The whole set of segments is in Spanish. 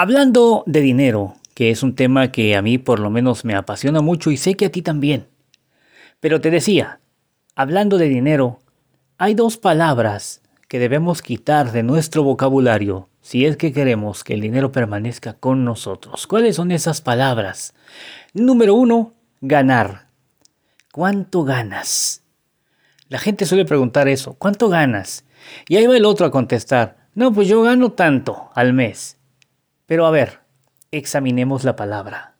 Hablando de dinero, que es un tema que a mí por lo menos me apasiona mucho y sé que a ti también. Pero te decía, hablando de dinero, hay dos palabras que debemos quitar de nuestro vocabulario si es que queremos que el dinero permanezca con nosotros. ¿Cuáles son esas palabras? Número uno, ganar. ¿Cuánto ganas? La gente suele preguntar eso, ¿cuánto ganas? Y ahí va el otro a contestar, no, pues yo gano tanto al mes. Pero a ver, examinemos la palabra.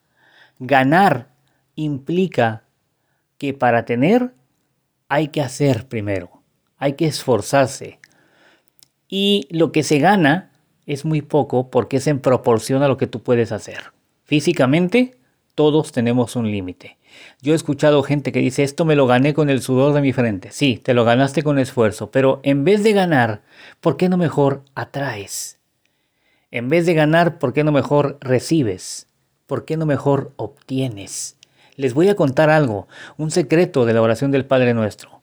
Ganar implica que para tener hay que hacer primero, hay que esforzarse. Y lo que se gana es muy poco porque es en proporción a lo que tú puedes hacer. Físicamente, todos tenemos un límite. Yo he escuchado gente que dice, esto me lo gané con el sudor de mi frente. Sí, te lo ganaste con esfuerzo, pero en vez de ganar, ¿por qué no mejor atraes? En vez de ganar, ¿por qué no mejor recibes? ¿Por qué no mejor obtienes? Les voy a contar algo, un secreto de la oración del Padre Nuestro.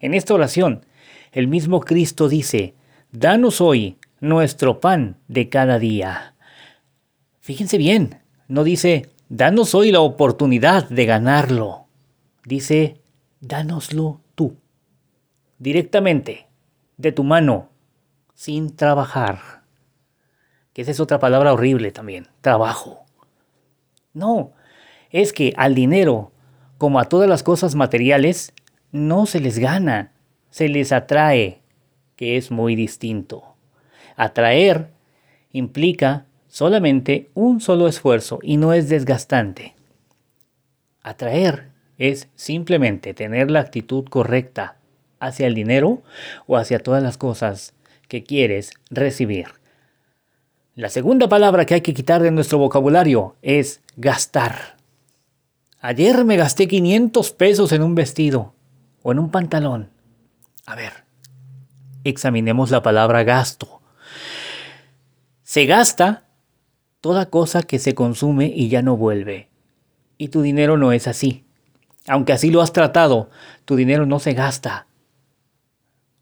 En esta oración, el mismo Cristo dice, Danos hoy nuestro pan de cada día. Fíjense bien, no dice, Danos hoy la oportunidad de ganarlo. Dice, Dánoslo tú. Directamente, de tu mano, sin trabajar esa es otra palabra horrible también, trabajo. No, es que al dinero, como a todas las cosas materiales, no se les gana, se les atrae, que es muy distinto. Atraer implica solamente un solo esfuerzo y no es desgastante. Atraer es simplemente tener la actitud correcta hacia el dinero o hacia todas las cosas que quieres recibir. La segunda palabra que hay que quitar de nuestro vocabulario es gastar. Ayer me gasté 500 pesos en un vestido o en un pantalón. A ver, examinemos la palabra gasto. Se gasta toda cosa que se consume y ya no vuelve. Y tu dinero no es así. Aunque así lo has tratado, tu dinero no se gasta.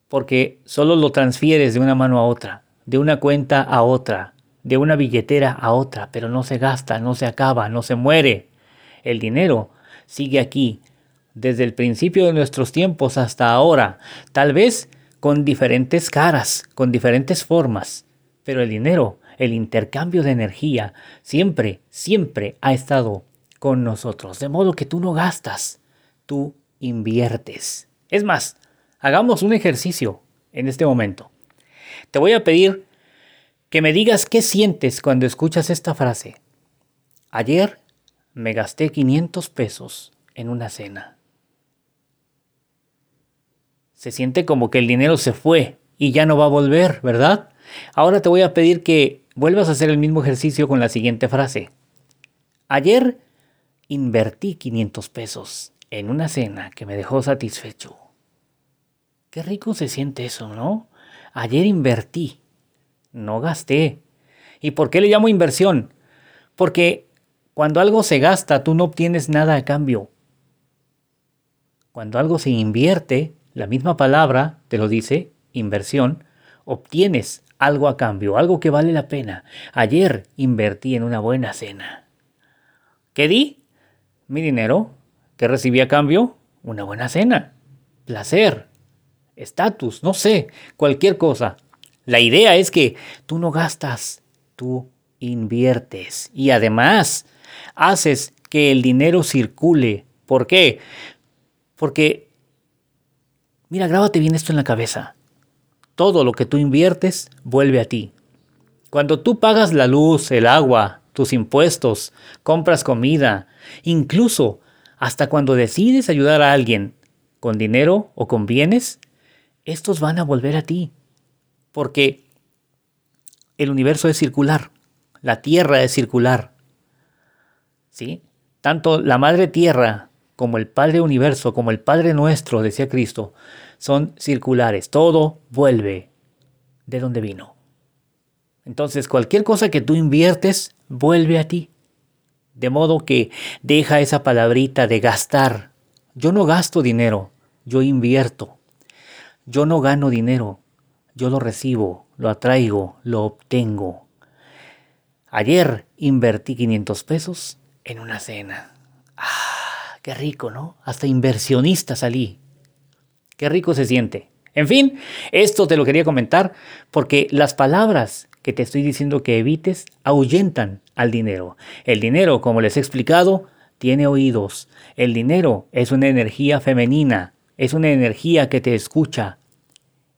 Porque solo lo transfieres de una mano a otra, de una cuenta a otra, de una billetera a otra, pero no se gasta, no se acaba, no se muere. El dinero sigue aquí, desde el principio de nuestros tiempos hasta ahora, tal vez con diferentes caras, con diferentes formas, pero el dinero, el intercambio de energía, siempre, siempre ha estado con nosotros, de modo que tú no gastas, tú inviertes. Es más, hagamos un ejercicio en este momento. Te voy a pedir que me digas qué sientes cuando escuchas esta frase. Ayer me gasté 500 pesos en una cena. Se siente como que el dinero se fue y ya no va a volver, ¿verdad? Ahora te voy a pedir que vuelvas a hacer el mismo ejercicio con la siguiente frase. Ayer invertí 500 pesos en una cena que me dejó satisfecho. Qué rico se siente eso, ¿no? Ayer invertí no gasté. ¿Y por qué le llamo inversión? Porque cuando algo se gasta, tú no obtienes nada a cambio. Cuando algo se invierte, la misma palabra te lo dice, inversión, obtienes algo a cambio, algo que vale la pena. Ayer invertí en una buena cena. ¿Qué di? Mi dinero. ¿Qué recibí a cambio? Una buena cena. Placer. Estatus, no sé, cualquier cosa. La idea es que tú no gastas, tú inviertes y además haces que el dinero circule. ¿Por qué? Porque, mira, grábate bien esto en la cabeza. Todo lo que tú inviertes vuelve a ti. Cuando tú pagas la luz, el agua, tus impuestos, compras comida, incluso hasta cuando decides ayudar a alguien con dinero o con bienes, estos van a volver a ti porque el universo es circular, la Tierra es circular. ¿Sí? Tanto la Madre Tierra como el Padre Universo, como el Padre Nuestro, decía Cristo, son circulares. Todo vuelve de donde vino. Entonces, cualquier cosa que tú inviertes, vuelve a ti. De modo que deja esa palabrita de gastar. Yo no gasto dinero, yo invierto. Yo no gano dinero, yo lo recibo, lo atraigo, lo obtengo. Ayer invertí 500 pesos en una cena. Ah, qué rico, ¿no? Hasta inversionista salí. Qué rico se siente. En fin, esto te lo quería comentar porque las palabras que te estoy diciendo que evites ahuyentan al dinero. El dinero, como les he explicado, tiene oídos. El dinero es una energía femenina, es una energía que te escucha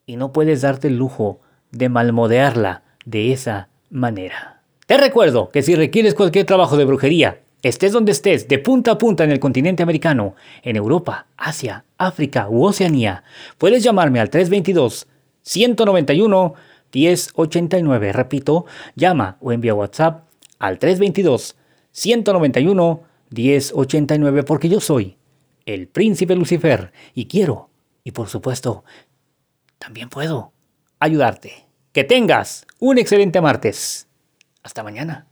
y no puedes darte el lujo de malmodearla de esa manera. Te recuerdo que si requieres cualquier trabajo de brujería, estés donde estés, de punta a punta en el continente americano, en Europa, Asia, África u Oceanía, puedes llamarme al 322 191 1089. Repito, llama o envía WhatsApp al 322 191 1089 porque yo soy el príncipe Lucifer y quiero, y por supuesto, también puedo ayudarte. Que tengas un excelente martes. Hasta mañana.